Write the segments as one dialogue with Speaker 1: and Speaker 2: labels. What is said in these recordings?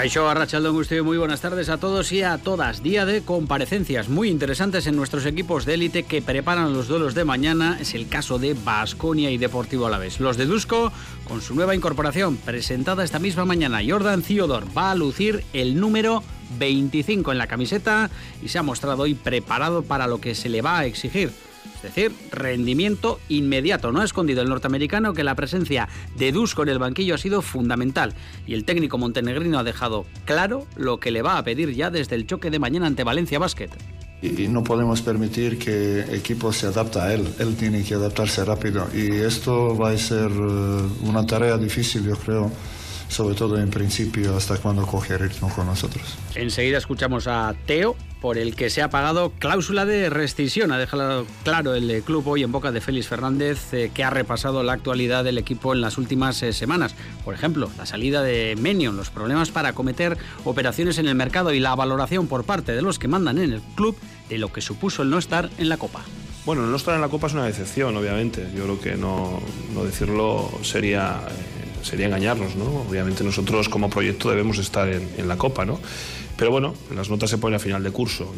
Speaker 1: Caixo Arrachaldón, usted muy buenas tardes a todos y a todas. Día de comparecencias muy interesantes en nuestros equipos de élite que preparan los duelos de mañana. Es el caso de Basconia y Deportivo Alavés. Los de Dusco, con su nueva incorporación presentada esta misma mañana, Jordan Theodor va a lucir el número 25 en la camiseta y se ha mostrado hoy preparado para lo que se le va a exigir es decir, rendimiento inmediato. No ha escondido el norteamericano que la presencia de Dusko en el banquillo ha sido fundamental y el técnico montenegrino ha dejado claro lo que le va a pedir ya desde el choque de mañana ante Valencia Basket.
Speaker 2: Y no podemos permitir que el equipo se adapte a él. Él tiene que adaptarse rápido. Y esto va a ser eh, una tarea difícil, yo creo sobre todo en principio hasta cuando coge ritmo con nosotros.
Speaker 1: Enseguida escuchamos a Teo, por el que se ha pagado cláusula de rescisión. Ha dejado claro el club hoy en boca de Félix Fernández, eh, que ha repasado la actualidad del equipo en las últimas eh, semanas. Por ejemplo, la salida de Menion, los problemas para cometer operaciones en el mercado y la valoración por parte de los que mandan en el club de lo que supuso el no estar en la Copa.
Speaker 3: Bueno, no estar en la Copa es una decepción, obviamente. Yo creo que no, no decirlo sería... Eh, sería engañarnos, ¿no? Obviamente nosotros como proyecto debemos estar en, la Copa, ¿no? Pero bueno, las notas se ponen a final de curso.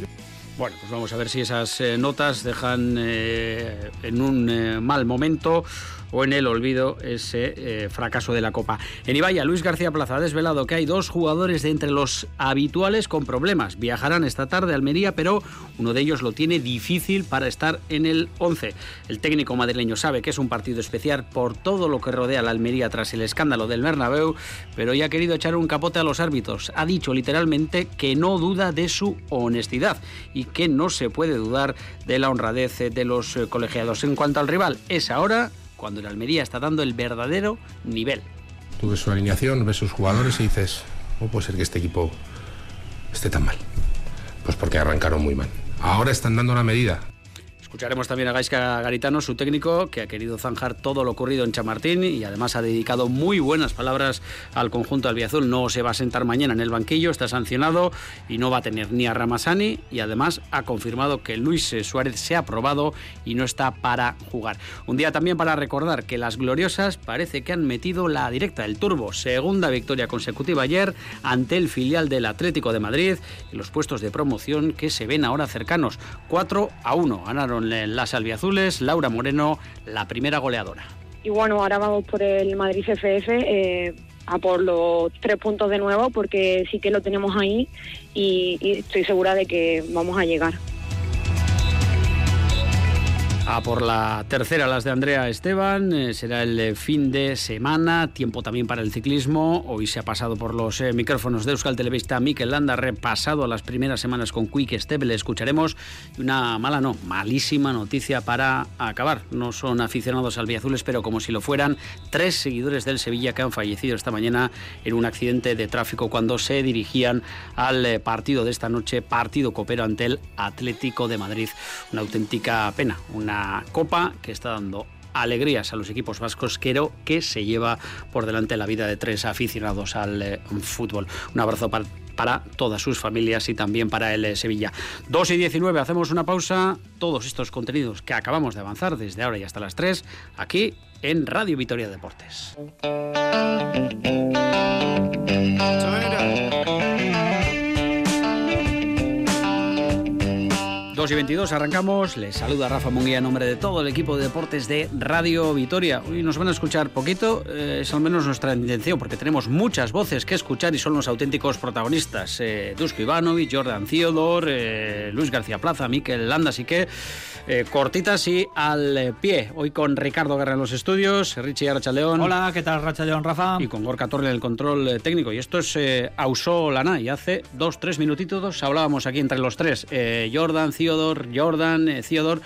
Speaker 1: Bueno, pues vamos a ver si esas eh, notas dejan eh, en un eh, mal momento o en el olvido ese eh, fracaso de la Copa. En Ibaya, Luis García Plaza ha desvelado que hay dos jugadores de entre los habituales con problemas. Viajarán esta tarde a Almería, pero uno de ellos lo tiene difícil para estar en el 11. El técnico madrileño sabe que es un partido especial por todo lo que rodea a la Almería tras el escándalo del Bernabéu, pero ya ha querido echar un capote a los árbitros. Ha dicho literalmente que no duda de su honestidad y que no se puede dudar de la honradez de los eh, colegiados. En cuanto al rival, es ahora cuando el Almería está dando el verdadero nivel.
Speaker 4: Tú ves su alineación, ves sus jugadores y dices, ¿cómo puede ser que este equipo esté tan mal? Pues porque arrancaron muy mal. Ahora están dando la medida.
Speaker 1: Escucharemos también a Gaisca Garitano, su técnico, que ha querido zanjar todo lo ocurrido en Chamartín y además ha dedicado muy buenas palabras al conjunto albiazul. No se va a sentar mañana en el banquillo, está sancionado y no va a tener ni a Ramasani y además ha confirmado que Luis Suárez se ha aprobado y no está para jugar. Un día también para recordar que las gloriosas parece que han metido la directa del turbo. Segunda victoria consecutiva ayer ante el filial del Atlético de Madrid y los puestos de promoción que se ven ahora cercanos. 4 a 1 ganaron las albiazules, Laura Moreno, la primera goleadora.
Speaker 5: Y bueno, ahora vamos por el Madrid FF eh, a por los tres puntos de nuevo, porque sí que lo tenemos ahí y estoy segura de que vamos a llegar.
Speaker 1: A por la tercera, las de Andrea Esteban. Eh, será el eh, fin de semana. Tiempo también para el ciclismo. Hoy se ha pasado por los eh, micrófonos de Euskal Televista Mikel Landa. Repasado las primeras semanas con Quick Step. Le escucharemos. una mala, no, malísima noticia para acabar. No son aficionados albiazules, pero como si lo fueran, tres seguidores del Sevilla que han fallecido esta mañana en un accidente de tráfico cuando se dirigían al partido de esta noche, partido copero ante el Atlético de Madrid. Una auténtica pena. Una copa que está dando alegrías a los equipos vascos, quiero que se lleva por delante la vida de tres aficionados al eh, fútbol. Un abrazo para, para, todas sus familias y también para el eh, Sevilla. 2 y 19, hacemos una pausa. Todos estos contenidos que acabamos de avanzar desde ahora y hasta las 3, aquí en Radio Vitoria Deportes. Y 22 arrancamos. Les saluda Rafa Munguía en nombre de todo el equipo de deportes de Radio Vitoria. Hoy nos van a escuchar poquito, eh, es al menos nuestra intención, porque tenemos muchas voces que escuchar y son los auténticos protagonistas. Eh, Dusko Ivanovic, Jordan Theodor, eh, Luis García Plaza, Miquel Landa, así que eh, cortitas y al pie. Hoy con Ricardo Guerra en los estudios, Richie Arrachaleón.
Speaker 6: Hola, ¿qué tal Rachaleón, Rafa?
Speaker 1: Y con Gorka Torre en el control técnico. Y esto es eh, Ausó Lana. Y hace dos, tres minutitos hablábamos aquí entre los tres. Jordan, Theodor, Jordan, eh, Theodor.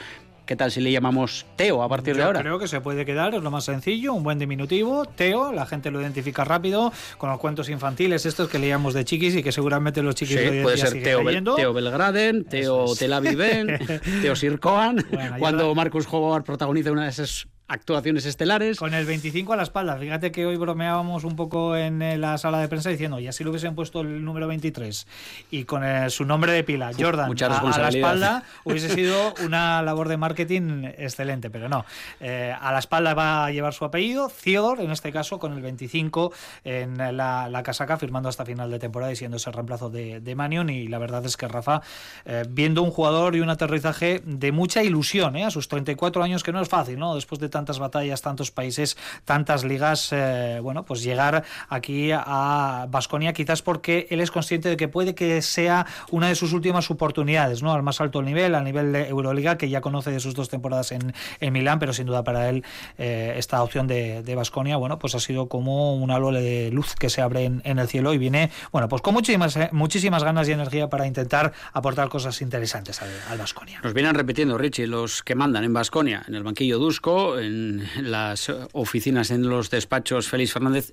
Speaker 1: ¿Qué tal si le llamamos Teo a partir de ahora?
Speaker 6: Creo que se puede quedar, es lo más sencillo, un buen diminutivo, Teo, la gente lo identifica rápido, con los cuentos infantiles estos que leíamos de chiquis y que que los chiquis
Speaker 1: sí, puede ser Teo, Teo, Belgraden, Teo Tel Aviv, Teo Sirkoan, cuando Marcus Howard protagoniza una de esas actuaciones estelares.
Speaker 6: Con el 25 a la espalda. Fíjate que hoy bromeábamos un poco en eh, la sala de prensa diciendo, y así lo hubiesen puesto el número 23 y con eh, su nombre de pila, Jordan,
Speaker 1: mucha
Speaker 6: a, a, la espalda, hubiese sido una labor de marketing excelente, pero no. Eh, a la espalda va a llevar su apellido, Theodore, en este caso, con el 25 en la, la casaca, firmando hasta final de temporada y siendo ese reemplazo de, de Manion. Y la verdad es que Rafa, eh, viendo un jugador y un aterrizaje de mucha ilusión, ¿eh? a sus 34 años, que no es fácil, ¿no? Después de tantas batallas, tantos países, tantas ligas, eh, bueno, pues llegar aquí a Basconia, quizás porque él es consciente de que puede que sea una de sus últimas oportunidades, ¿no? Al más alto nivel, al nivel de Euroliga, que ya conoce de sus dos temporadas en, en Milán, pero sin duda para él eh, esta opción de Basconia, bueno, pues ha sido como una lole de luz que se abre en, el cielo y viene, bueno, pues con muchísimas, eh, muchísimas ganas y energía para intentar aportar cosas interesantes al Basconia.
Speaker 1: Nos vienen repitiendo, Richie, los que mandan en Basconia, en el banquillo Dusco, en las oficinas, en los despachos. Félix Fernández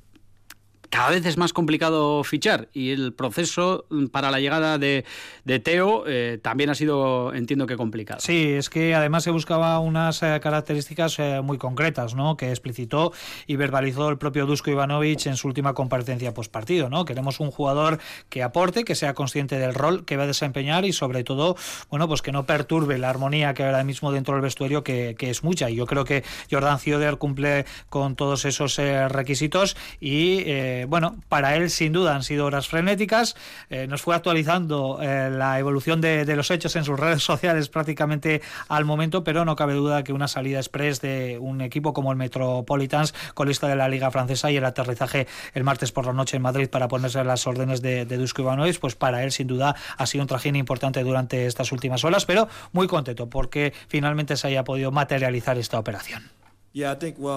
Speaker 1: cada vez es más complicado fichar y el proceso para la llegada de, de Teo eh, también ha sido, entiendo que complicado.
Speaker 6: Sí, es que además se buscaba unas eh, características eh, muy concretas, ¿no? Que explicitó y verbalizó el propio Dusko Ivanovic en su última comparecencia post partido, ¿no? Queremos un jugador que aporte, que sea consciente del rol que va a desempeñar y sobre todo, bueno, pues que no perturbe la armonía que ahora mismo dentro del vestuario, que, que es mucha. Y yo creo que Jordan Cioder cumple con todos esos requisitos y bueno, para él sin duda han sido horas frenéticas. Eh, nos fue actualizando eh, la evolución de, los hechos en sus redes sociales prácticamente al momento, pero no cabe duda que una salida express de un equipo como el Metropolitans, colista de la Liga Francesa, y el aterrizaje el martes por la noche en Madrid para ponerse las órdenes de, de Dusko Ivanovic, pues para él sin duda ha sido un trajín importante durante estas últimas horas, pero muy contento porque finalmente se haya podido materializar esta operación.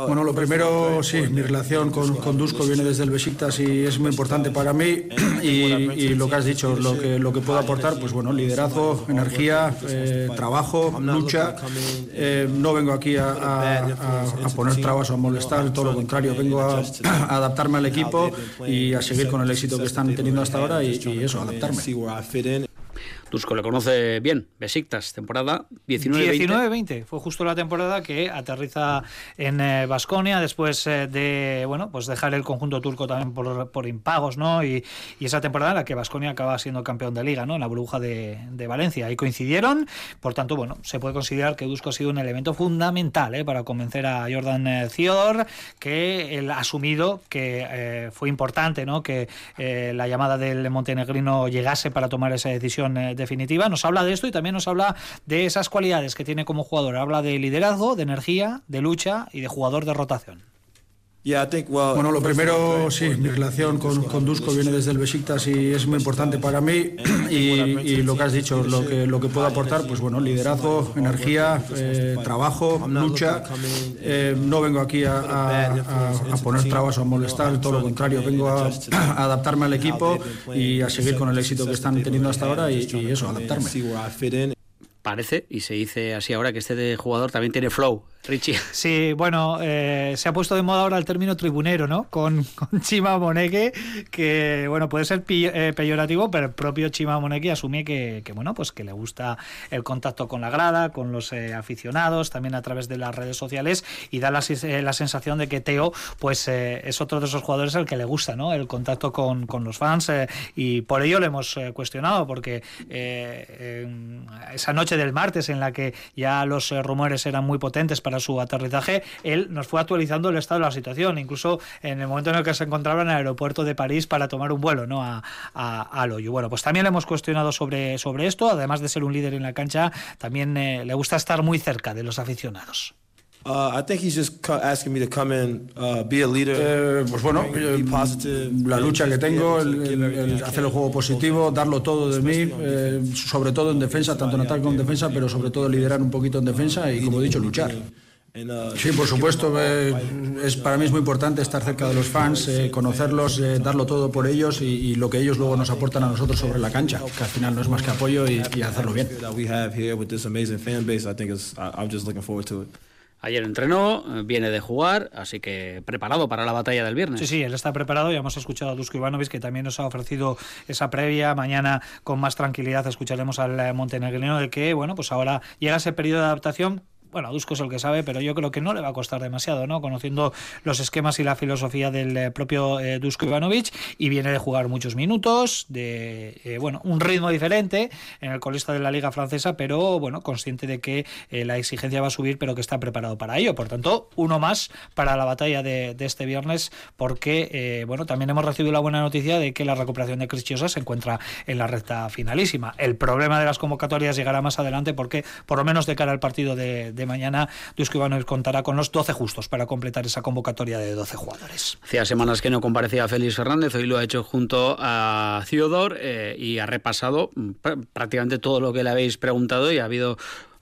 Speaker 7: Bueno, lo primero, sí, mi relación con, con Dusko viene desde el Besiktas y es muy importante para mí. Y, y, lo que has dicho, lo que, lo que puedo aportar, pues bueno, liderazgo, energía, eh, trabajo, lucha. Eh, no vengo aquí a, a, a, poner trabas o a molestar, todo lo contrario, vengo a, adaptarme al equipo y a seguir con el éxito que están teniendo hasta ahora y, y eso, adaptarme.
Speaker 1: Dusko le conoce bien, Besiktas, temporada 19-20.
Speaker 6: 19-20, fue justo la temporada que aterriza en Basconia eh, después eh, de bueno pues dejar el conjunto turco también por, por impagos, ¿no? Y, y, esa temporada en la que Basconia acaba siendo campeón de liga, ¿no? En la burbuja de, de, Valencia. Ahí coincidieron, por tanto, bueno, se puede considerar que Dusko ha sido un elemento fundamental ¿eh? para convencer a Jordan eh, Theodore, que él ha asumido que eh, fue importante, ¿no? Que la llamada del montenegrino llegase para tomar esa decisión definitiva. Nos habla de esto y también nos habla de esas cualidades que tiene como jugador. Habla de liderazgo, de energía, de lucha y de jugador de rotación.
Speaker 7: Bueno, lo primero, sí, mi relación con, con Dusko viene desde el Besiktas y es muy importante para mí. Y, y lo que has dicho, lo que, lo que puedo aportar, pues bueno, liderazgo, energía, eh, trabajo, lucha. Eh, no vengo aquí a, a, a, poner trabas o a molestar, todo lo contrario, vengo a, adaptarme al equipo y a seguir con el éxito que están teniendo hasta ahora y, y eso, adaptarme
Speaker 1: parece, y se dice así ahora, que este jugador también tiene flow, Richie.
Speaker 6: Sí, bueno, eh, se ha puesto de moda ahora el término tribunero, ¿no? Con, con Chima Moneke, que, bueno, puede ser eh, peyorativo, pero el propio Chima Moneke asume que, que, bueno, pues que le gusta el contacto con la grada, con los eh, aficionados, también a través de las redes sociales, y da la, la sensación de que Teo, pues es otro de esos jugadores al que le gusta, ¿no? El contacto con, con los fans, y por ello le hemos cuestionado, porque esa noche del martes en la que ya los eh, rumores eran muy potentes para su aterrizaje, él nos fue actualizando el estado de la situación, incluso en el momento en el que se encontraba en el aeropuerto de París para tomar un vuelo ¿no? a, a, a Loyo. Bueno, pues también le hemos cuestionado sobre, sobre esto, además de ser un líder en la cancha, también eh, le gusta estar muy cerca de los aficionados.
Speaker 7: Uh, I think he's just asking me to come in, uh, be a leader. Eh, pues bueno, be positive, la lucha que tengo, el, el, el hacer el juego positivo, darlo todo de mí, eh, sobre todo en defensa, tanto en ataque como en defensa, pero sobre todo liderar un poquito en defensa y, como he dicho, luchar. Sí, por supuesto, eh, es, para mí es muy importante estar cerca de los fans, eh, conocerlos, eh, darlo todo por ellos y, y, lo que ellos luego nos aportan a nosotros sobre la cancha, que al final no es más que apoyo y, y hacerlo bien.
Speaker 1: Ayer entrenó, viene de jugar, así que preparado para la batalla del viernes.
Speaker 6: Sí, sí, él está preparado. Ya hemos escuchado a Dusko Ivanovic, que también nos ha ofrecido esa previa. Mañana, con más tranquilidad, escucharemos al montenegrino de que, bueno, pues ahora llega ese periodo de adaptación bueno, Dusko es el que sabe, pero yo creo que no le va a costar demasiado, ¿no? Conociendo los esquemas y la filosofía del eh, propio eh, Dusko Ivanovic y viene de jugar muchos minutos, de, eh, bueno, un ritmo diferente en el colista de la Liga Francesa, pero, bueno, consciente de que la exigencia va a subir, pero que está preparado para ello. Por tanto, uno más para la batalla de, este viernes, porque, bueno, también hemos recibido la buena noticia de que la recuperación de Crischiosa se encuentra en la recta finalísima. El problema de las convocatorias llegará más adelante porque, por lo menos de cara al partido de de mañana, Dusko Ivanovic contará con los 12 justos para completar esa convocatoria de 12 jugadores.
Speaker 1: Hacía semanas que no comparecía Félix Fernández, hoy lo ha hecho junto a Ciudor eh, y ha repasado mm, prácticamente todo lo que le habéis preguntado y ha habido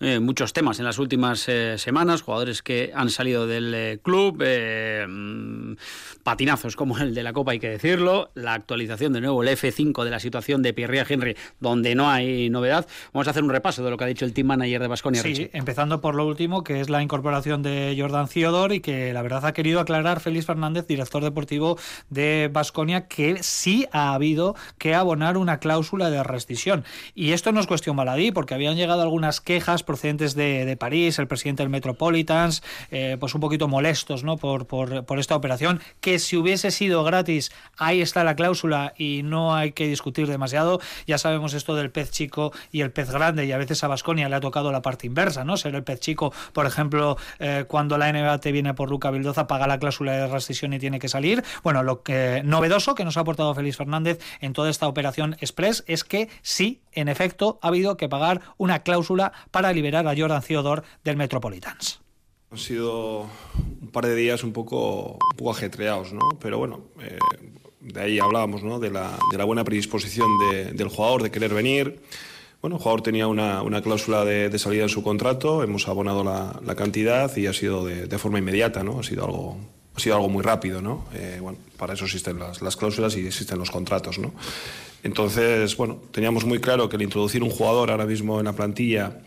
Speaker 1: eh, muchos temas en las últimas eh, semanas, jugadores que han salido del eh, club, mm, patinazos como el de la Copa, hay que decirlo, la actualización de nuevo, el F5 de la situación de Pierre Henry, donde no hay novedad. Vamos a hacer un repaso de lo que ha dicho el team manager de Basconia.
Speaker 6: Sí, empezando por lo último, que es la incorporación de Jordan Ciodor y que la verdad ha querido aclarar Félix Fernández, director deportivo de Basconia, que sí ha habido que abonar una cláusula de rescisión. Y esto no es cuestión baladí, porque habían llegado algunas quejas procedentes de, París, el presidente del Metropolitans, eh, pues un poquito molestos ¿no? por, por, por, esta operación, que si hubiese sido gratis, ahí está la cláusula y no hay que discutir demasiado. Ya sabemos esto del pez chico y el pez grande, y a veces a Basconia le ha tocado la parte inversa, ¿no? Ser el pez chico, por ejemplo, eh, cuando la NBA te viene por Luca Bildoza, paga la cláusula de rescisión y tiene que salir. Bueno, lo que novedoso que nos ha aportado Félix Fernández en toda esta operación Express es que sí, en efecto, ha habido que pagar una cláusula para liberar a Jordan Theodore del Metropolitans.
Speaker 3: Han sido un par de días un poco, un poco ajetreados, ¿no? Pero bueno, eh, de ahí hablábamos, ¿no? De la, de la buena predisposición del jugador, de querer venir. Bueno, el jugador tenía una, una cláusula de, de, salida en su contrato, hemos abonado la, la cantidad y ha sido de, de, forma inmediata, ¿no? Ha sido algo, ha sido algo muy rápido, ¿no? Eh, bueno, para eso existen las, las, cláusulas y existen los contratos, ¿no? Entonces, bueno, teníamos muy claro que el introducir un jugador ahora mismo en la plantilla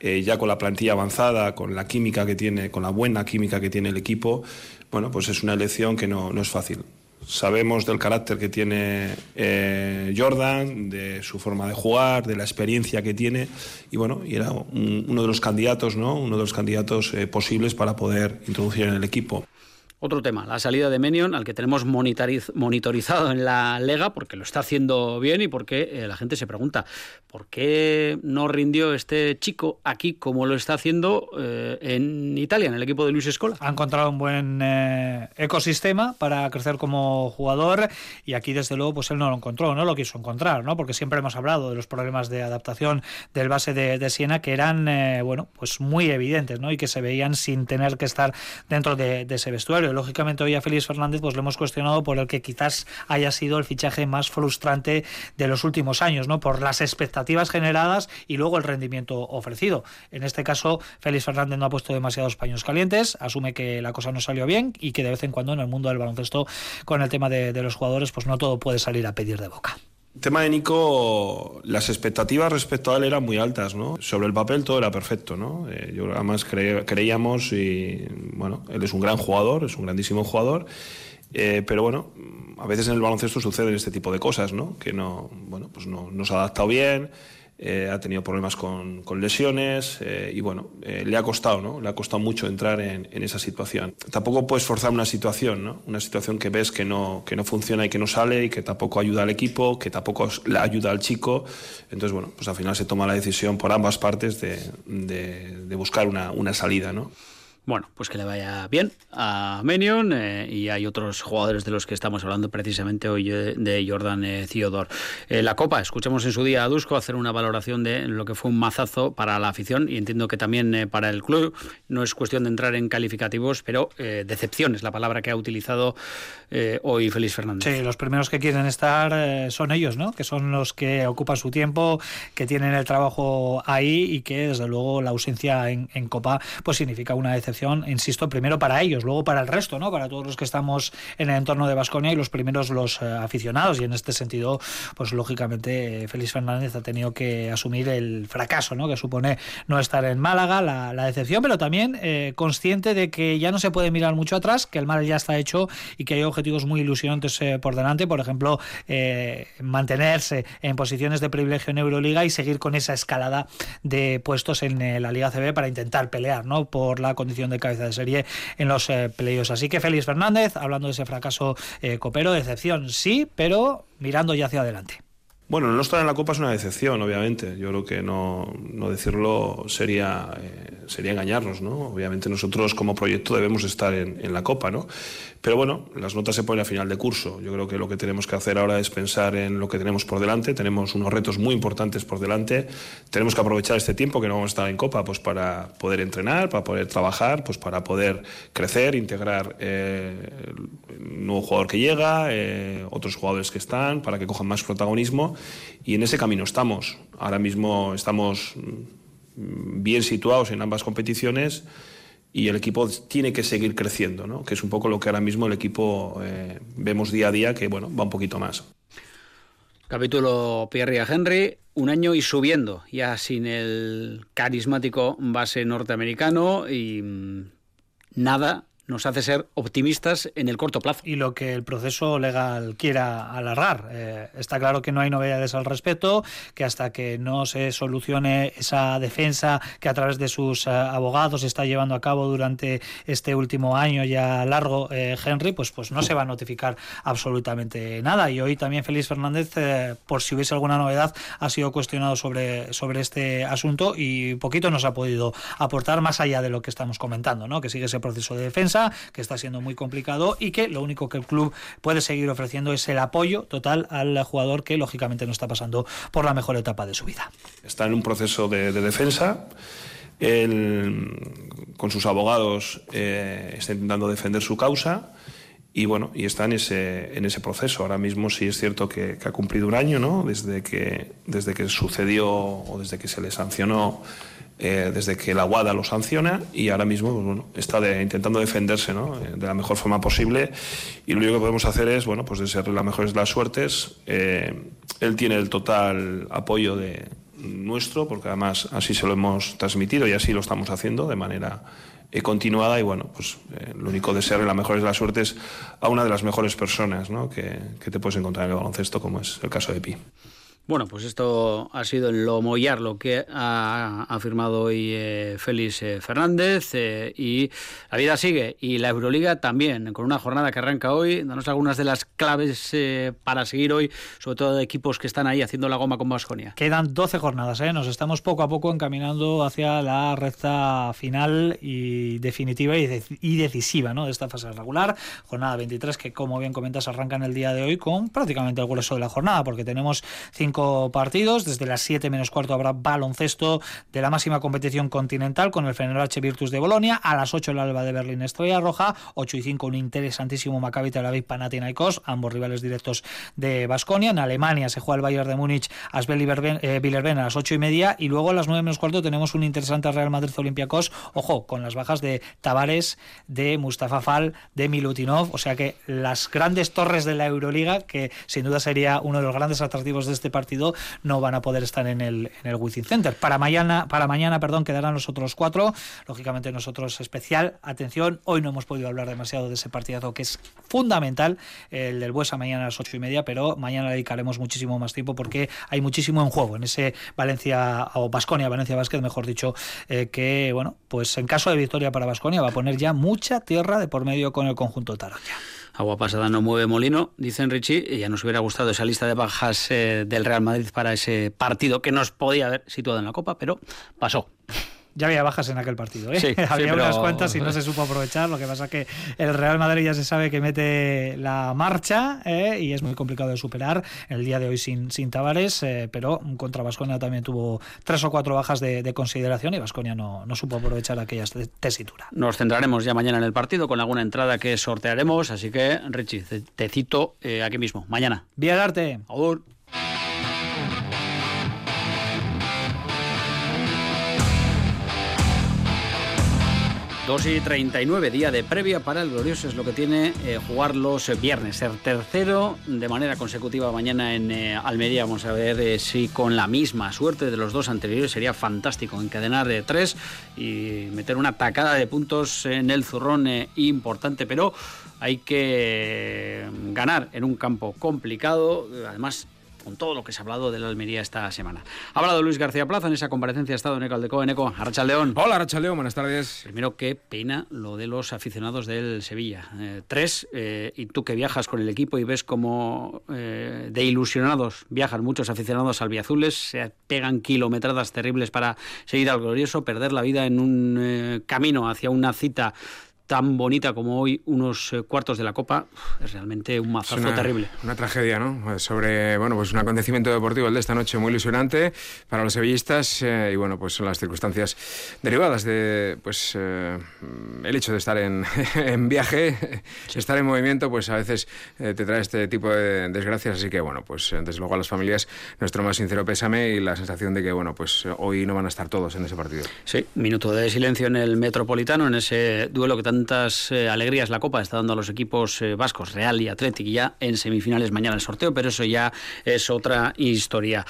Speaker 3: eh, ya con la plantilla avanzada, con la química que tiene, con la buena química que tiene el equipo, bueno, pues es una elección que no, no es fácil. Sabemos del carácter que tiene eh, Jordan, de su forma de jugar, de la experiencia que tiene y bueno, era un, uno de los candidatos, ¿no? Uno de los candidatos eh, posibles para poder introducir en el equipo.
Speaker 1: Otro tema, la salida de Menion, al que tenemos monitorizado en la Lega, porque lo está haciendo bien y porque eh, la gente se pregunta, ¿por qué no rindió este chico aquí como lo está haciendo eh, en Italia, en el equipo de Luis Escola?
Speaker 6: Ha encontrado un buen eh, ecosistema para crecer como jugador y aquí desde luego pues él no lo encontró, no lo quiso encontrar, ¿no? porque siempre hemos hablado de los problemas de adaptación del base de, Siena que eran bueno pues muy evidentes ¿no? y que se veían sin tener que estar dentro de ese vestuario lógicamente hoy a Félix Fernández pues lo hemos cuestionado por el que quizás haya sido el fichaje más frustrante de los últimos años, ¿no? Por las expectativas generadas y luego el rendimiento ofrecido. En este caso, Félix Fernández no ha puesto demasiados paños calientes, asume que la cosa no salió bien y que de vez en cuando en el mundo del baloncesto, con el tema de, de los jugadores, pues no todo puede salir a pedir de boca.
Speaker 3: El tema de Nico, las expectativas respecto a él eran muy altas, ¿no? Sobre el papel todo era perfecto, ¿no? Eh, yo además cre creíamos y, bueno, él es un gran jugador, es un grandísimo jugador, eh, pero bueno, a veces en el baloncesto suceden este tipo de cosas, ¿no? Que no, bueno, pues no, no se ha adaptado bien, eh, ha tenido problemas con, con lesiones eh, y bueno, eh, le ha costado, ¿no? Le ha costado mucho entrar en, en, esa situación. Tampoco puedes forzar una situación, ¿no? Una situación que ves que no, que no funciona y que no sale y que tampoco ayuda al equipo, que tampoco ayuda al chico. Entonces, bueno, pues al final se toma la decisión por ambas partes de, de, de buscar una, una salida, ¿no?
Speaker 1: Bueno, pues que le vaya bien a Menion eh, y hay otros jugadores de los que estamos hablando precisamente hoy eh, de Jordan eh, eh, la Copa, escuchamos en su día a Dusko hacer una valoración de lo que fue un mazazo para la afición y entiendo que también para el club. No es cuestión de entrar en calificativos, pero decepción es la palabra que ha utilizado hoy Félix Fernández.
Speaker 6: Sí, los primeros que quieren estar son ellos, ¿no? Que son los que ocupan su tiempo, que tienen el trabajo ahí y que desde luego la ausencia en, en Copa pues significa una decepción insisto, primero para ellos, luego para el resto, ¿no? Para todos los que estamos en el entorno de Vasconia y los primeros los eh, aficionados. Y en este sentido, pues lógicamente, Félix Fernández ha tenido que asumir el fracaso, ¿no? Que supone no estar en Málaga, la, decepción, pero también eh, consciente de que ya no se puede mirar mucho atrás, que el mal ya está hecho y que hay objetivos muy ilusionantes eh, por delante. Por ejemplo, mantenerse en posiciones de privilegio en Euroliga y seguir con esa escalada de puestos en la Liga CB para intentar pelear, ¿no? Por la condición de cabeza de serie en los playoffs. Así que Félix Fernández, hablando de ese fracaso copero, decepción sí, pero mirando ya hacia adelante.
Speaker 3: Bueno, no estar en la Copa es una decepción, obviamente. Yo creo que no, no decirlo sería, eh, sería engañarnos, ¿no? Obviamente nosotros como proyecto debemos estar en, en, la Copa, ¿no? Pero bueno, las notas se ponen a final de curso. Yo creo que lo que tenemos que hacer ahora es pensar en lo que tenemos por delante. Tenemos unos retos muy importantes por delante. Tenemos que aprovechar este tiempo que no vamos a estar en Copa pues para poder entrenar, para poder trabajar, pues para poder crecer, integrar eh, un nuevo jugador que llega, eh, otros jugadores que están, para que cojan más protagonismo. Y en ese camino estamos. Ahora mismo estamos mm, bien situados en ambas competiciones y el equipo tiene que seguir creciendo, ¿no? que es un poco lo que ahora mismo el equipo eh, vemos día a día, que bueno, va un poquito más.
Speaker 1: Capítulo Pierre y Henry, un año y subiendo, ya sin el carismático base norteamericano y mm, nada nos hace ser optimistas en el corto plazo.
Speaker 6: Y lo que el proceso legal quiera alargar. Eh, está claro que no hay novedades al respecto, que hasta que no se solucione esa defensa que a través de sus eh, abogados está llevando a cabo durante este último año ya largo, eh, Henry, pues, pues no se va a notificar absolutamente nada. Y hoy también Félix Fernández, por si hubiese alguna novedad, ha sido cuestionado sobre, sobre este asunto y poquito nos ha podido aportar más allá de lo que estamos comentando, ¿no? que sigue ese proceso de defensa que está siendo muy complicado y que lo único que el club puede seguir ofreciendo es el apoyo total al jugador que lógicamente no está pasando por la mejor etapa de su vida.
Speaker 3: Está en un proceso de, defensa. con sus abogados eh, está intentando defender su causa y bueno, y está en ese, en ese proceso. Ahora mismo sí es cierto que, ha cumplido un año, ¿no? Desde que, desde que sucedió o desde que se le sancionó eh, desde que la WADA lo sanciona y ahora mismo pues, está intentando defenderse. Eh, de la mejor forma posible y lo único que podemos hacer es bueno, pues ser la mejor de las suertes. Eh, él tiene el total apoyo de nuestro porque además así se lo hemos transmitido y así lo estamos haciendo de manera continuada y bueno, pues lo único de ser la mejor de las suertes a una de las mejores personas que, que te puedes encontrar en el baloncesto como es el caso de Pi.
Speaker 1: Bueno, pues esto ha sido en lo mollar lo que ha afirmado hoy eh, Félix eh, Fernández eh, y la vida sigue y la Euroliga también, con una jornada que arranca hoy. Danos algunas de las claves para seguir hoy, sobre todo de equipos que están ahí haciendo la goma con Vasconia.
Speaker 6: Quedan 12 jornadas, nos estamos poco a poco encaminando hacia la recta final y definitiva y, decisiva ¿no? de esta fase regular. Jornada 23 que, como bien comentas, arranca en el día de hoy con prácticamente el grueso de la jornada, porque tenemos cinco partidos. Desde las 7 menos cuarto habrá baloncesto de la máxima competición continental con el Fenerbahce Virtus de Bolonia. A las 8 el Alba de Berlín Estrella Roja. 8 y 5 un interesantísimo Maccabi Tel Aviv Panathinaikos, ambos rivales directos de Basconia. En Alemania se juega el Bayern de Múnich Asbel Villerben a las 8 y media. Y luego a las 9 menos cuarto tenemos un interesante Real Madrid Olympiacos. Ojo, con las bajas de Tavares, de Mustafa Fall, de Milutinov. O sea que las grandes torres de la Euroliga, que sin duda sería uno de los grandes atractivos de este partido no van a poder estar en el, en el Wizzing Center. Para mañana, para mañana perdón, quedarán los otros cuatro. Lógicamente nosotros especial atención. Hoy no hemos podido hablar demasiado de ese partidazo que es fundamental, el del Buesa mañana a las ocho y media, pero mañana dedicaremos muchísimo más tiempo porque hay muchísimo en juego en ese Valencia o Basconia, Valencia Vázquez, mejor dicho, eh, que bueno, pues en caso de victoria para Basconia va a poner ya mucha tierra de por medio con el conjunto Taroya.
Speaker 1: Agua pasada no mueve molino, dicen Richie, ya nos hubiera gustado esa lista de bajas eh, del Real Madrid para ese partido que nos podía haber situado en la Copa, pero pasó.
Speaker 6: Ya había bajas en aquel partido, ¿eh? había unas cuantas y no se supo aprovechar. Lo que pasa es que el Real Madrid ya se sabe que mete la marcha ¿eh? y es muy complicado de superar. El día de hoy sin, sin Tavares, eh, pero contra Vasconia también tuvo tres o cuatro bajas de, consideración y Vasconia no, no, supo aprovechar aquella tesitura.
Speaker 1: Nos centraremos ya mañana en el partido con alguna entrada que sortearemos, así que Richie, te, cito aquí mismo, mañana.
Speaker 6: Vía Arte.
Speaker 1: 2 y 39, día de previa para el Glorioso, es lo que tiene eh, jugar los viernes. Ser tercero de manera consecutiva mañana en eh, Almería. Vamos a ver eh, si con la misma suerte de los dos anteriores sería fantástico encadenar de tres y meter una tacada de puntos en el zurrón importante, pero hay que ganar en un campo complicado. Además, con todo lo que se ha hablado de la Almería esta semana. Ha hablado Luis García Plaza en esa comparecencia, ha estado en Ecaldeco, en Eco, León.
Speaker 8: Hola, León, buenas tardes.
Speaker 1: Primero, qué pena lo de los aficionados del Sevilla. Eh, tres, eh, y tú que viajas con el equipo y ves cómo eh, de ilusionados viajan muchos aficionados albiazules, se pegan kilometradas terribles para seguir al glorioso, perder la vida en un camino hacia una cita tan bonita como hoy unos eh, cuartos de la Copa, es realmente un mazazo terrible.
Speaker 8: Una tragedia, ¿no? Pues sobre, bueno, pues un acontecimiento deportivo el de esta noche muy ilusionante para los sevillistas eh, y bueno, pues son las circunstancias derivadas de, pues, eh, el hecho de estar en, en viaje, estar en movimiento, pues a veces te trae este tipo de desgracias, así que bueno, pues desde luego a las familias nuestro más sincero pésame y la sensación de que, bueno, pues hoy no van a estar todos en ese partido.
Speaker 1: Sí, minuto de silencio en el Metropolitano, en ese duelo que tan tantas eh, alegrías la Copa está dando a los equipos eh, vascos, Real y Atlético, ya en semifinales mañana el sorteo, pero eso ya es otra historia.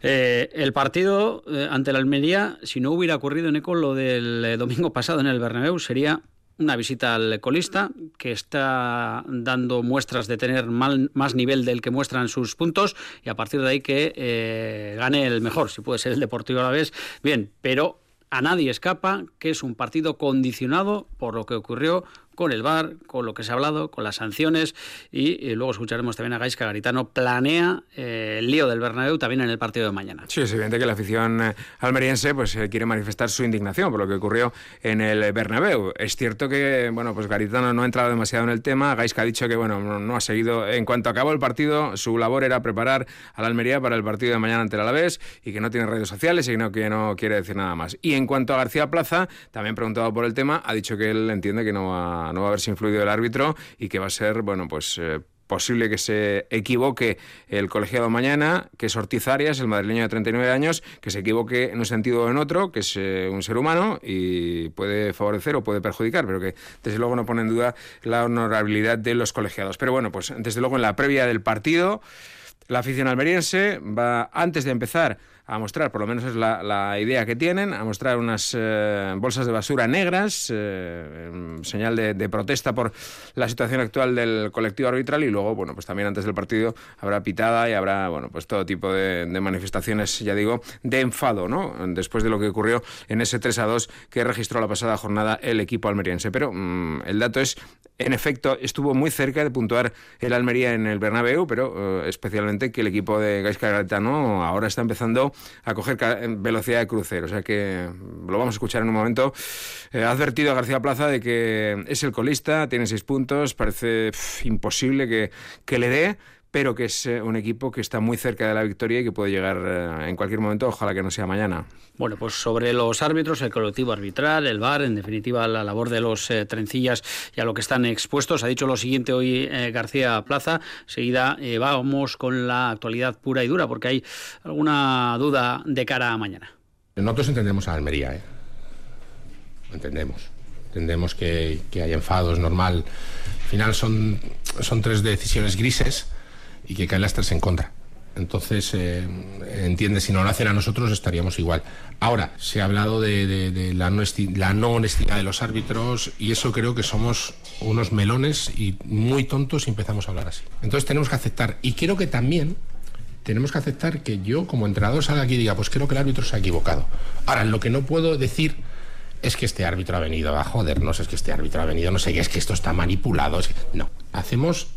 Speaker 1: Eh, el partido ante la Almería, si no hubiera ocurrido en Eco lo del domingo pasado en el Bernabéu, sería una visita al colista que está dando muestras de tener más nivel del que muestran sus puntos y a partir de ahí que gane el mejor, si puede ser el Deportivo a la vez, bien, pero a nadie escapa que es un partido condicionado por lo que ocurrió con el VAR, con lo que se ha hablado, con las sanciones y, luego escucharemos también a Gaisca Garitano planea eh, el lío del Bernabéu también en el partido de mañana.
Speaker 8: Sí, es evidente que la afición eh, almeriense pues eh, quiere manifestar su indignación por lo que ocurrió en el Bernabéu. Es cierto que bueno, pues Garitano no ha entrado demasiado en el tema, Gaisca ha dicho que bueno, no, ha seguido en cuanto acabó el partido, su labor era preparar a la Almería para el partido de mañana ante el Alavés y que no tiene redes sociales y que no quiere decir nada más. Y en cuanto a García Plaza, también preguntado por el tema, ha dicho que él entiende que no va no haberse influido el árbitro y que va a ser, bueno, pues eh, posible que se equivoque el colegiado mañana, que es Ortiz Arias, el madrileño de 39 años, que se equivoque en un sentido o en otro, que es eh, un ser humano y puede favorecer o puede perjudicar, pero que desde luego no pone en duda la honorabilidad de los colegiados. Pero bueno, pues desde luego en la previa del partido, la afición almeriense va, antes de empezar, a mostrar, por lo menos es la, idea que tienen, a mostrar unas eh, bolsas de basura negras, eh, señal de, protesta por la situación actual del colectivo arbitral y luego, bueno, pues también antes del partido habrá pitada y habrá, bueno, pues todo tipo de, manifestaciones, ya digo, de enfado, ¿no? Después de lo que ocurrió en ese 3 a 2 que registró la pasada jornada el equipo almeriense. Pero mm, el dato es, en efecto, estuvo muy cerca de puntuar el Almería en el Bernabéu, pero eh, especialmente que el equipo de Gaisca Gaetano ahora está empezando a coger velocidad de crucero. O sea que lo vamos a escuchar en un momento. Eh, ha advertido a García Plaza de que es el colista, tiene seis puntos, parece imposible que, que le dé pero que es eh, un equipo que está muy cerca de la victoria y que puede llegar eh, en cualquier momento, ojalá que no sea mañana.
Speaker 1: Bueno, pues sobre los árbitros, el colectivo arbitral, el VAR, en definitiva la labor de los trencillas y a lo que están expuestos, ha dicho lo siguiente hoy García Plaza, seguida vamos con la actualidad pura y dura, porque hay alguna duda de cara a mañana.
Speaker 4: Nosotros entendemos a Almería, ¿eh? entendemos. Entendemos que, que hay enfados, normal. Al final son, son tres decisiones grises y que caen las tres en contra. Entonces, eh, entiende, si no lo hacen a nosotros estaríamos igual. Ahora, se ha hablado de, la, no la, no honestidad de los árbitros y eso creo que somos unos melones y muy tontos si empezamos a hablar así. Entonces tenemos que aceptar. Y creo que también tenemos que aceptar que yo como entrenador salga aquí y diga, pues creo que el árbitro se ha equivocado. Ahora, lo que no puedo decir es que este árbitro ha venido a jodernos, es que este árbitro ha venido, no sé qué, es que esto está manipulado. No, hacemos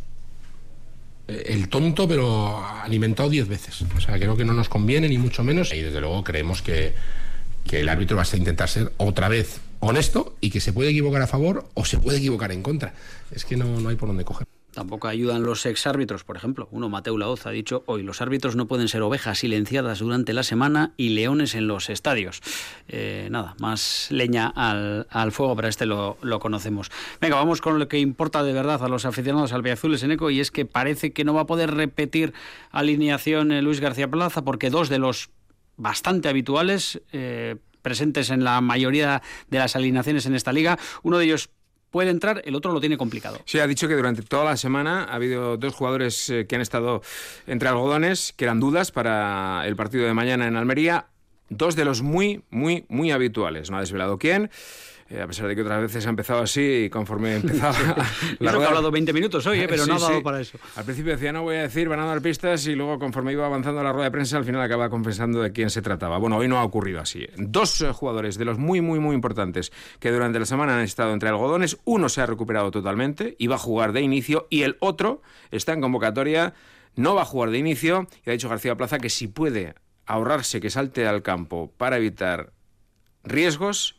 Speaker 4: el tonto, pero alimentado diez veces. O sea, creo que no nos conviene, ni mucho menos. Y desde luego creemos que, que el árbitro va a intentar ser otra vez honesto y que se puede equivocar a favor o se puede equivocar en contra. Es que no, no hay por dónde coger.
Speaker 1: Tampoco ayudan los exárbitros, por ejemplo. Uno, Mateo Laoz, ha dicho hoy, los árbitros no pueden ser ovejas silenciadas durante la semana y leones en los estadios. Eh, nada, más leña al, fuego, pero este lo, conocemos. Venga, vamos con lo que importa de verdad a los aficionados albiazules en ECO y es que parece que no va a poder repetir alineación Luis García Plaza porque dos de los bastante habituales, eh, presentes en la mayoría de las alineaciones en esta liga. Uno de ellos puede entrar, el otro lo tiene complicado.
Speaker 8: Sí, ha dicho que durante toda la semana ha habido dos jugadores eh, que han estado entre algodones, que eran dudas para el partido de mañana en Almería. Dos de los muy, muy, muy habituales. No ha desvelado quién. Eh, a pesar de que otras veces ha empezado así y conforme empezaba
Speaker 1: la rueda... ha hablado 20 minutos hoy, ¿eh? pero no ha dado para eso.
Speaker 8: Al principio decía, no voy a decir, van a dar pistas y luego conforme iba avanzando la rueda de prensa, al final acaba confesando de quién se trataba. Bueno, hoy no ha ocurrido así. Dos eh, jugadores de los muy, muy, muy importantes que durante la semana han estado entre algodones, uno se ha recuperado totalmente y va a jugar de inicio y el otro está en convocatoria, no va a jugar de inicio y ha dicho García Plaza que si puede ahorrarse que salte al campo para evitar riesgos,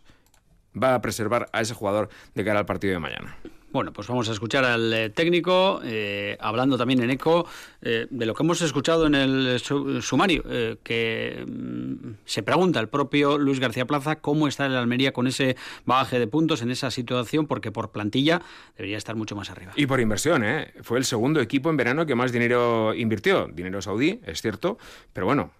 Speaker 8: va a preservar a ese jugador de cara al partido de mañana.
Speaker 1: Bueno, pues vamos a escuchar al eh, técnico, eh, hablando también en eco eh, de lo que hemos escuchado en el sumario, que mm, se pregunta el propio Luis García Plaza cómo está el Almería con ese bagaje de puntos en esa situación, porque por plantilla debería estar mucho más arriba.
Speaker 8: Y por inversión, ¿eh? Fue el segundo equipo en verano que más dinero invirtió. Dinero saudí, es cierto, pero bueno,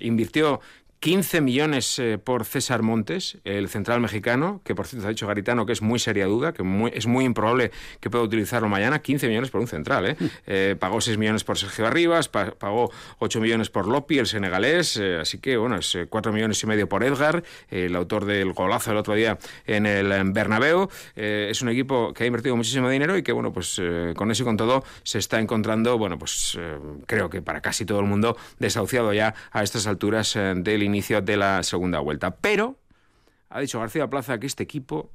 Speaker 8: invirtió 15 millones eh, por César Montes, el central mexicano, que por cierto ha dicho Garitano que es muy seria duda, que es muy improbable que pueda utilizarlo mañana. 15 millones por un central, ¿eh? Eh pagó 6 millones por Sergio Arribas, pagó 8 millones por Lopi, el senegalés, eh, así que bueno, es 4 millones y medio por Edgar, el autor del golazo el otro día en el Bernabéu. es un equipo que ha invertido muchísimo dinero y que bueno, pues con eso y con todo se está encontrando, bueno, pues creo que para casi todo el mundo desahuciado ya a estas alturas del inicio de la segunda vuelta. Pero ha dicho García Plaza que este equipo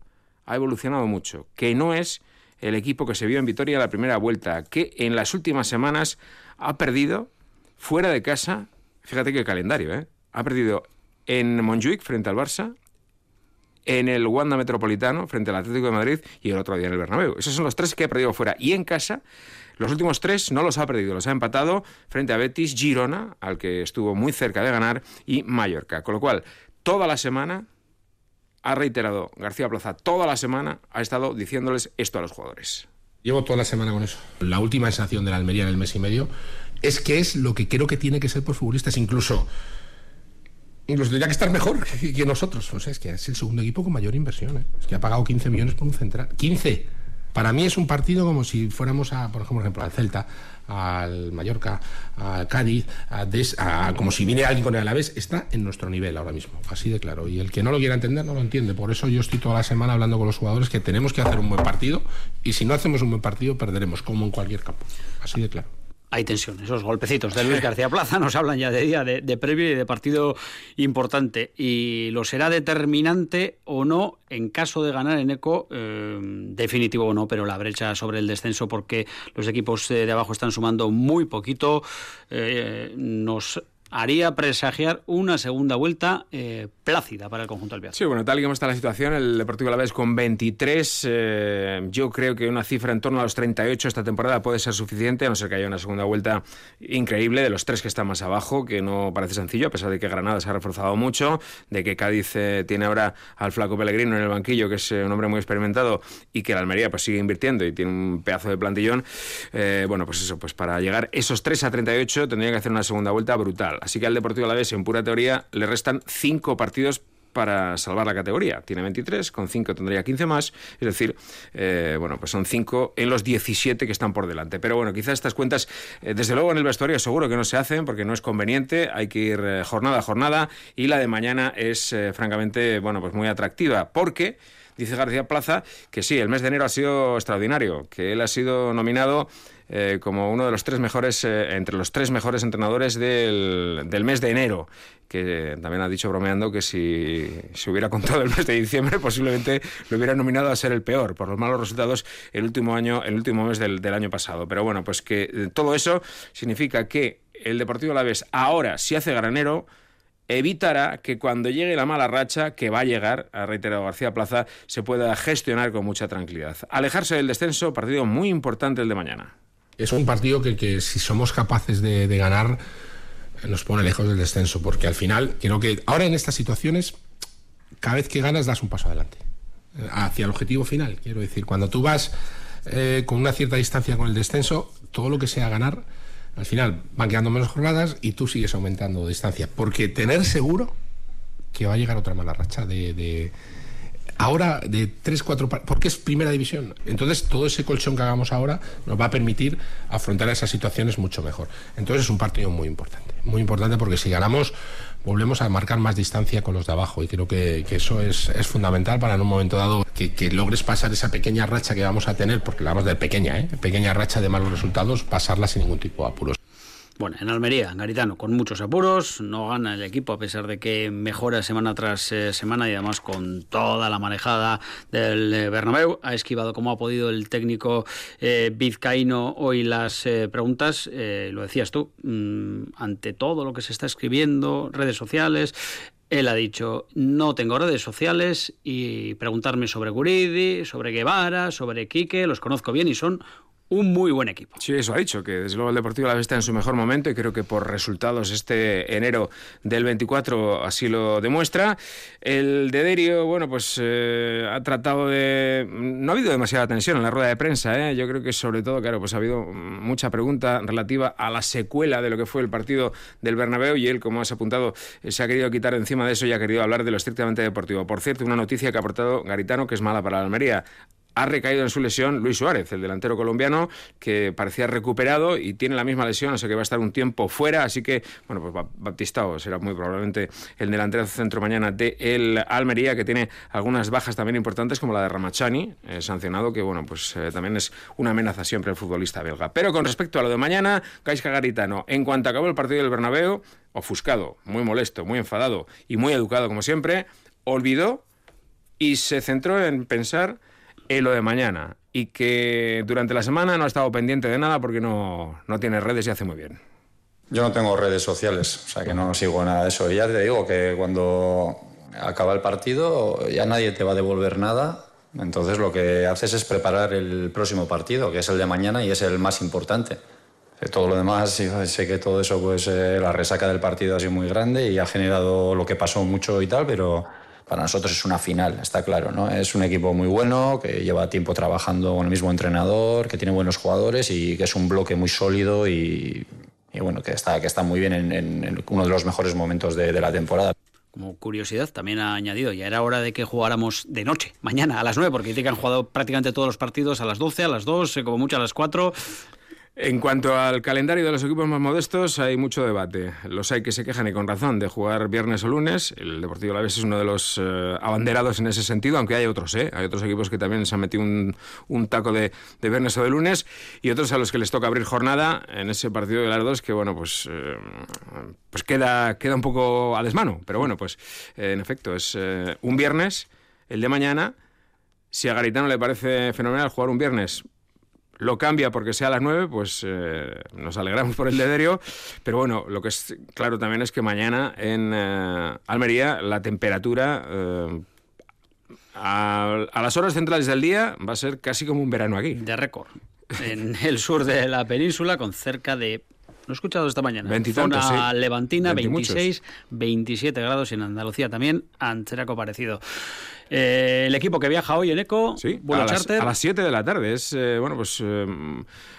Speaker 8: ha evolucionado mucho, que no es el equipo que se vio en Vitoria la primera vuelta, que en las últimas semanas ha perdido fuera de casa, fíjate qué calendario, ¿eh? ha perdido en Montjuic frente al Barça, en el Wanda Metropolitano frente al Atlético de Madrid y el otro día en el Bernabéu. Esos son los tres que ha perdido fuera. Y en casa los últimos tres no los ha perdido, los ha empatado frente a Betis, Girona, al que estuvo muy cerca de ganar, y Mallorca. Con lo cual, toda la semana ha reiterado García Plaza, toda la semana ha estado diciéndoles esto a los jugadores.
Speaker 4: Llevo toda la semana con eso. La última sensación de la Almería en el mes y medio es que es lo que creo que tiene que ser por futbolistas, incluso incluso tendría que estar mejor que nosotros. O sea, es que es el segundo equipo con mayor inversión. ¿eh? Es que ha pagado 15 millones por un central. ¡15! Para mí es un partido como si fuéramos a, por ejemplo, al Celta, al Mallorca, al Cádiz, a, como si viniera alguien con el Alavés, está en nuestro nivel ahora mismo, así de claro. Y el que no lo quiera entender no lo entiende. Por eso yo estoy toda la semana hablando con los jugadores que tenemos que hacer un buen partido y si no hacemos un buen partido perderemos, como en cualquier campo. Así de claro
Speaker 1: hay tensión. Esos golpecitos de Luis García Plaza nos hablan ya de día de, previo y de partido importante. Y lo será determinante o no en caso de ganar en ECO, eh, definitivo o no, pero la brecha sobre el descenso porque los equipos de abajo están sumando muy poquito. Eh, nos haría presagiar una segunda vuelta eh, plácida para el conjunto albiazul.
Speaker 8: Sí, bueno, tal y como está la situación, el Deportivo la vez con 23, eh, yo creo que una cifra en torno a los 38 esta temporada puede ser suficiente, a no ser que haya una segunda vuelta increíble de los tres que están más abajo, que no parece sencillo, a pesar de que Granada se ha reforzado mucho, de que Cádiz eh, tiene ahora al flaco Pellegrino en el banquillo, que es un hombre muy experimentado, y que la Almería pues sigue invirtiendo y tiene un pedazo de plantillón. bueno, pues eso, pues para llegar esos 3 a 38 tendría que hacer una segunda vuelta brutal. Así que al Deportivo Alavés, en pura teoría, le restan cinco partidos para salvar la categoría. Tiene 23, con 5 tendría 15 más, es decir, eh, bueno, pues son 5 en los 17 que están por delante. Pero bueno, quizás estas cuentas, eh, desde luego en el vestuario seguro que no se hacen porque no es conveniente, hay que ir eh, jornada a jornada y la de mañana es francamente, bueno, pues muy atractiva porque dice García Plaza que sí, el mes de enero ha sido extraordinario, que él ha sido nominado eh, como uno de los tres mejores, eh, entre los tres mejores entrenadores del, del, mes de enero, que también ha dicho bromeando que si se hubiera contado el mes de diciembre posiblemente lo hubiera nominado a ser el peor por los malos resultados el último año, el último mes del, del año pasado. Pero bueno, pues que eh, todo eso significa que el Deportivo Alavés ahora, si hace granero, evitará que cuando llegue la mala racha, que va a llegar, ha reiterado García Plaza, se pueda gestionar con mucha tranquilidad. Alejarse del descenso, partido muy importante el de mañana
Speaker 4: es un partido que, si somos capaces de, ganar nos pone lejos del descenso, porque al final creo que ahora en estas situaciones cada vez que ganas das un paso adelante hacia el objetivo final. Quiero decir, cuando tú vas eh, con una cierta distancia con el descenso, todo lo que sea ganar, al final van quedando menos jornadas y tú sigues aumentando distancia, porque tener seguro que va a llegar otra mala racha de, ahora de 3, 4, porque es primera división. Entonces, todo ese colchón que hagamos ahora nos va a permitir afrontar esas situaciones mucho mejor. Entonces, es un partido muy importante. Muy importante porque si ganamos, volvemos a marcar más distancia con los de abajo. Y creo que, eso es, fundamental para en un momento dado que, logres pasar esa pequeña racha que vamos a tener, porque la vamos de pequeña, ¿eh? pequeña racha de malos resultados, pasarla sin ningún tipo de apuros.
Speaker 1: Bueno, en Almería, Garitano, con muchos apuros, no gana el equipo a pesar de que mejora semana tras eh, semana y además con toda la manejada del eh, Bernabéu. Ha esquivado como ha podido el técnico eh, vizcaíno hoy las preguntas, lo decías tú, mm, ante todo lo que se está escribiendo, redes sociales, él ha dicho, no tengo redes sociales y preguntarme sobre Guridi, sobre Guevara, sobre Quique, los conozco bien y son un muy buen equipo.
Speaker 8: Sí, eso ha dicho, que desde luego el Deportivo la está en su mejor momento y creo que por resultados este enero del 24 así lo demuestra. El Dederio, bueno, pues eh, ha tratado de... No ha habido demasiada tensión en la rueda de prensa, ¿eh? yo creo que sobre todo, claro, pues ha habido mucha pregunta relativa a la secuela de lo que fue el partido del Bernabéu y él, como has apuntado, eh, se ha querido quitar encima de eso y ha querido hablar de lo estrictamente deportivo. Por cierto, una noticia que ha aportado Garitano que es mala para la Almería ha recaído en su lesión Luis Suárez, el delantero colombiano, que parecía recuperado y tiene la misma lesión, o sea que va a estar un tiempo fuera, así que, bueno, pues Baptistao será muy probablemente el delantero centro mañana de el Almería, que tiene algunas bajas también importantes, como la de Ramachani, eh, sancionado, que, bueno, pues eh, también es una amenaza siempre el futbolista belga. Pero con respecto a lo de mañana, Gaisca Garitano, en cuanto acabó el partido del Bernabéu, ofuscado, muy molesto, muy enfadado y muy educado como siempre, olvidó y se centró en pensar en lo de mañana y que durante la semana no ha estado pendiente de nada porque no, no tiene redes y hace muy bien.
Speaker 9: Yo no tengo redes sociales, o sea que no sigo nada de eso. Y ya te digo que cuando acaba el partido ya nadie te va a devolver nada. Entonces lo que haces es preparar el próximo partido, que es el de mañana y es el más importante. Todo lo demás, sé que todo eso, pues eh, la resaca del partido ha sido muy grande y ha generado lo que pasó mucho y tal, pero para nosotros es una final, está claro. ¿no? Es un equipo muy bueno, que lleva tiempo trabajando con el mismo entrenador, que tiene buenos jugadores y que es un bloque muy sólido y, bueno, que está, que está muy bien en, uno de los mejores momentos de, la temporada.
Speaker 1: Como curiosidad, también ha añadido, ya era hora de que jugáramos de noche, mañana a las 9, porque dice que han jugado prácticamente todos los partidos a las 12, a las 2, como mucho a las 4.
Speaker 8: En cuanto al calendario de los equipos más modestos, hay mucho debate. Los hay que se quejan y con razón de jugar viernes o lunes. El Deportivo Alavés es uno de los eh, abanderados en ese sentido, aunque hay otros, ¿eh? Hay otros equipos que también se han metido un, taco de, viernes o de lunes y otros a los que les toca abrir jornada en ese partido de las dos que, bueno, pues, eh, pues queda, queda un poco a desmano. Pero bueno, pues en efecto, es un viernes, el de mañana. Si a Garitano le parece fenomenal jugar un viernes, lo cambia porque sea a las 9, pues eh, nos alegramos por el dederio. Pero bueno, lo que es claro también es que mañana en eh, Almería la temperatura eh, a, las horas centrales del día va a ser casi como un verano aquí.
Speaker 1: De récord. En el sur de la península, con cerca de lo he escuchado esta mañana.
Speaker 8: 20
Speaker 1: Zona levantina, 26, 27 grados y en Andalucía también, Anteraco parecido. Eh, el equipo que viaja hoy en ECO,
Speaker 8: sí, a charter. Las, a las 7 de la tarde. Es, eh, bueno, pues eh,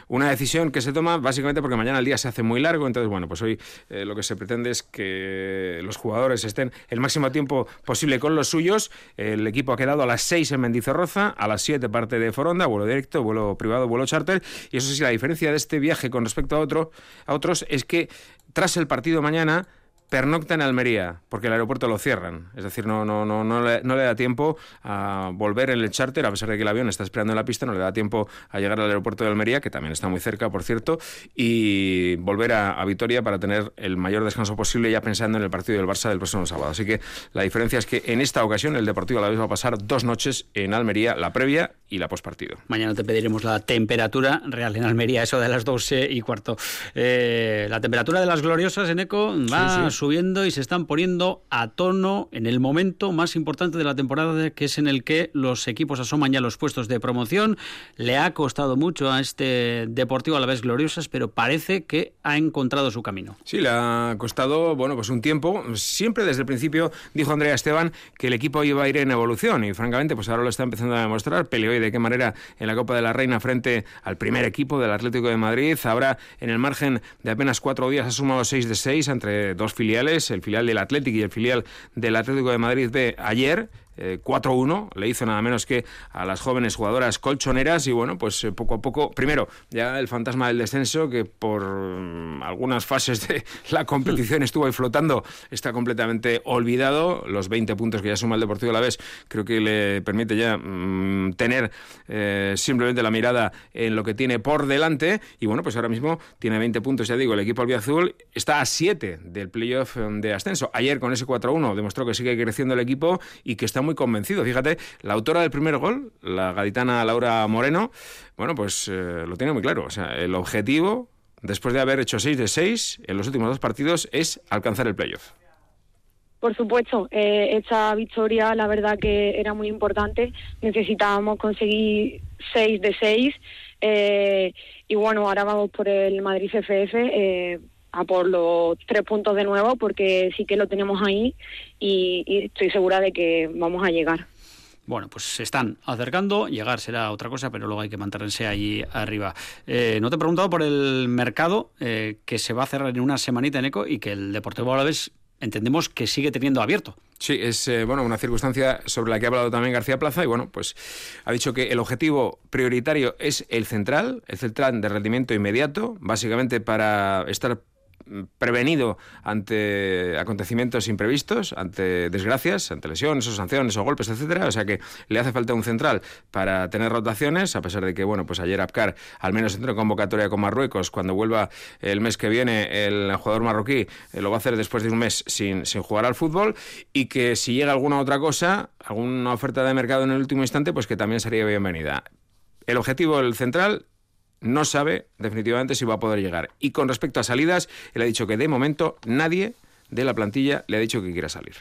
Speaker 8: una decisión que se toma básicamente porque mañana el día se hace muy largo. Entonces, bueno, pues hoy lo que se pretende es que los jugadores estén el máximo tiempo posible con los suyos. El equipo ha quedado a las 6 en Mendizorroza, a las 7 parte de Foronda, vuelo directo, vuelo privado, vuelo charter. Y eso sí, la diferencia de este viaje con respecto a, otro, a otros es que tras el partido mañana pernocta en Almería, porque el aeropuerto lo cierran. Es decir, no, no, no, no, le, no le da tiempo a volver en el charter, a pesar de que el avión está esperando en la pista, no le da tiempo a llegar al aeropuerto de Almería, que también está muy cerca, por cierto, y volver a, Vitoria para tener el mayor descanso posible, ya pensando en el partido del Barça del próximo sábado. Así que la diferencia es que en esta ocasión el Deportivo a la vez va a pasar dos noches en Almería, la previa y la postpartido.
Speaker 1: Mañana te pediremos la temperatura real en Almería, eso de las 12 y cuarto. Eh, la temperatura de las gloriosas en ECO va subiendo y se están poniendo a tono en el momento más importante de la temporada, que es en el que los equipos asoman ya los puestos de promoción. Le ha costado mucho a este Deportivo a la vez gloriosas, pero parece que ha encontrado su camino.
Speaker 8: Sí, le ha costado, bueno, pues un tiempo. Siempre desde el principio dijo Andrea Esteban que el equipo iba a ir en evolución y francamente pues ahora lo está empezando a demostrar. Peleó y de qué manera en la Copa de la Reina frente al primer equipo del Atlético de Madrid. Ahora en el margen de apenas cuatro días ha sumado seis de seis entre dos filiales filiales, el filial del Atlético y el filial del Atlético de Madrid B ayer 4-1, eh, le hizo nada menos que a las jóvenes jugadoras colchoneras y bueno, pues eh, poco a poco, primero, ya el fantasma del descenso que por mm, algunas fases de la competición estuvo ahí flotando, está completamente olvidado, los 20 puntos que ya suma el Deportivo a la vez, creo que le permite ya mm, tener eh, simplemente la mirada en lo que tiene por delante y bueno, pues ahora mismo tiene 20 puntos, ya digo, el equipo albiazul está a 7 del playoff de ascenso. Ayer con ese 4-1 demostró que sigue creciendo el equipo y que está muy convencido. Fíjate, la autora del primer gol, la gaditana Laura Moreno, bueno, pues eh, lo tiene muy claro. O sea, el objetivo, después de haber hecho 6 de 6 en los últimos dos partidos, es alcanzar el playoff.
Speaker 5: Por supuesto, eh, esta victoria la verdad que era muy importante. Necesitábamos conseguir 6 de 6. Eh, y bueno, ahora vamos por el Madrid FF. Eh, a por los tres puntos de nuevo porque sí que lo tenemos ahí y, estoy segura de que vamos a llegar.
Speaker 1: Bueno, pues se están acercando, llegar será otra cosa, pero luego hay que mantenerse ahí arriba. Eh, no te he preguntado por el mercado eh, que se va a cerrar en una semanita en ECO y que el Deportivo Alavés entendemos que sigue teniendo abierto.
Speaker 8: Sí, es eh, bueno una circunstancia sobre la que ha hablado también García Plaza y bueno, pues ha dicho que el objetivo prioritario es el central, el central de rendimiento inmediato, básicamente para estar prevenido ante acontecimientos imprevistos, ante desgracias, ante lesiones o sanciones o golpes, etcétera. O sea que le hace falta un central para tener rotaciones, a pesar de que, bueno, pues ayer Apcar al menos entró en convocatoria con Marruecos. Cuando vuelva el mes que viene el jugador marroquí eh, lo va a hacer después de un mes sin, sin jugar al fútbol y que si llega alguna otra cosa, alguna oferta de mercado en el último instante, pues que también sería bienvenida. El objetivo del central no sabe definitivamente si va a poder llegar. Y con respecto a salidas, él ha dicho que de momento nadie de la plantilla le ha dicho que quiera salir.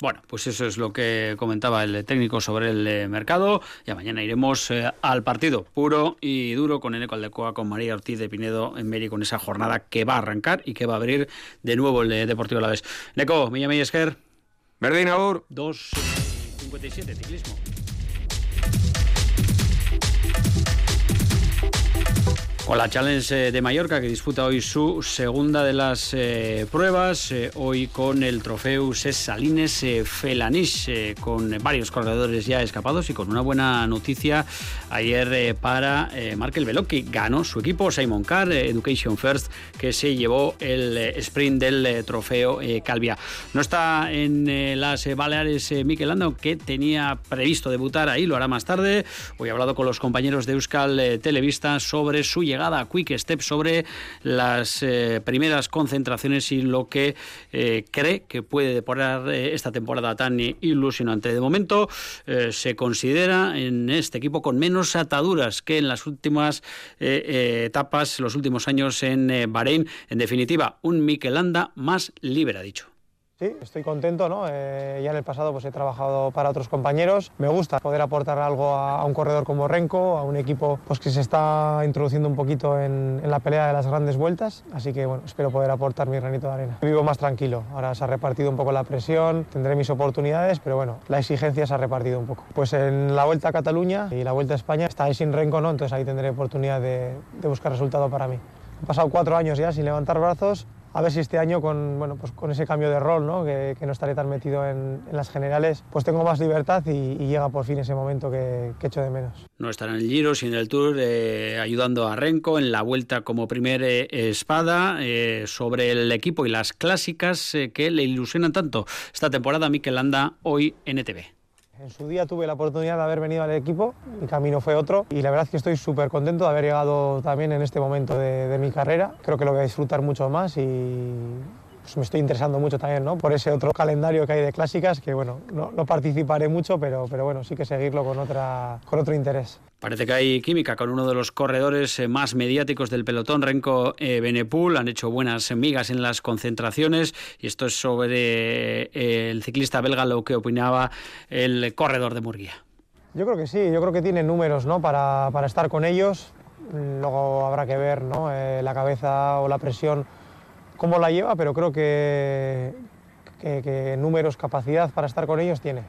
Speaker 1: Bueno, pues eso es lo que comentaba el técnico sobre el eh, mercado. Ya mañana iremos eh, al partido puro y duro con Eneco Aldecoa, con María Ortiz de Pinedo en Meri, con esa jornada que va a arrancar y que va a abrir de nuevo el eh, Deportivo La Vez. Neco, Milla Esker.
Speaker 8: Verde
Speaker 1: 2.57, ciclismo. Con la Challenge eh, de Mallorca que disputa hoy su segunda de las eh, pruebas, eh, hoy con el trofeo Salines Felanís, con varios corredores ya escapados y con una buena noticia ayer para Markel Velo que ganó su equipo Simon Carr, Education First, que se llevó el sprint del trofeo Calvia. No está en las Baleares Mikel Lando, que tenía previsto debutar ahí, lo hará más tarde. Hoy he hablado con los compañeros de Euskal Televista sobre su llegada a Quick Step sobre las eh, primeras concentraciones y lo que eh, cree que puede deporar eh, esta temporada tan ilusionante. De momento se considera en este equipo con menos ataduras que en las últimas etapas, los últimos años en Bahrein. En definitiva, un Mikelanda más libre, ha dicho.
Speaker 10: Sí, estoy contento, ¿no? Eh, ya en el pasado pues he trabajado para otros compañeros. Me gusta poder aportar algo a, un corredor como Renko, a un equipo pues, que se está introduciendo un poquito en, la pelea de las grandes vueltas. Así que bueno, espero poder aportar mi granito de arena. Vivo más tranquilo. Ahora se ha repartido un poco la presión, tendré mis oportunidades, pero bueno, la exigencia se ha repartido un poco. Pues en la vuelta a Cataluña y la vuelta a España está sin Renko, ¿no? Entonces ahí tendré oportunidad de, de buscar resultado para mí. He pasado cuatro años ya sin levantar brazos, a ver si este año con, bueno, pues con ese cambio de rol, que, no estaré tan metido en, las generales, pues tengo más libertad y, llega por fin ese momento que, que, echo de menos.
Speaker 1: No estará en el Giro, sino en el Tour, eh, ayudando a Renko en la vuelta como primer eh, espada eh, sobre el equipo y las clásicas que le ilusionan tanto esta temporada Mikel Landa hoy en ETV.
Speaker 10: En su día tuve la oportunidad de haber venido al equipo, mi camino fue otro y la verdad es que estoy súper contento de haber llegado también en este momento de, de mi carrera. Creo que lo voy a disfrutar mucho más y pues me estoy interesando mucho también ¿no? por ese otro calendario que hay de clásicas, que bueno, no, no, participaré mucho, pero, pero bueno, sí que seguirlo con, otra, con otro interés.
Speaker 1: Parece que hay química con uno de los corredores eh, más mediáticos del pelotón, Renko eh, Benepul. Han hecho buenas migas en las concentraciones y esto es sobre eh, el ciclista belga lo que opinaba el corredor de Murguía.
Speaker 10: Yo creo que sí, yo creo que tiene números ¿no? para, para estar con ellos. Luego habrá que ver ¿no? la cabeza o la presión cómo la lleva, pero creo que, que, números, capacidad para estar con ellos tiene.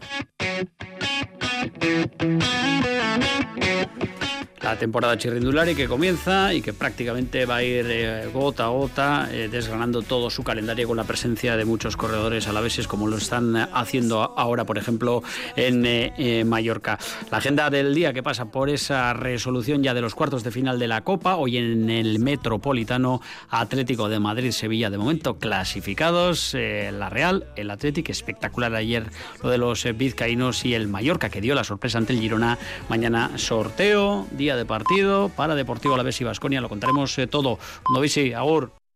Speaker 1: La temporada chirrindulari que comienza y que prácticamente va a ir eh, gota a gota eh, desgranando todo su calendario con la presencia de muchos corredores a la vez como lo están haciendo ahora, por ejemplo, en eh, Mallorca. La agenda del día que pasa por esa resolución ya de los cuartos de final de la Copa, hoy en el Metropolitano Atlético de Madrid-Sevilla, de momento clasificados, la Real, el Atlético, espectacular ayer lo de los vizcaínos y el Mallorca que dio la sorpresa ante el Girona, mañana sorteo, día de partido para Deportivo Alavés y Vasconia. Lo contaremos eh, todo. Novisi, Agur.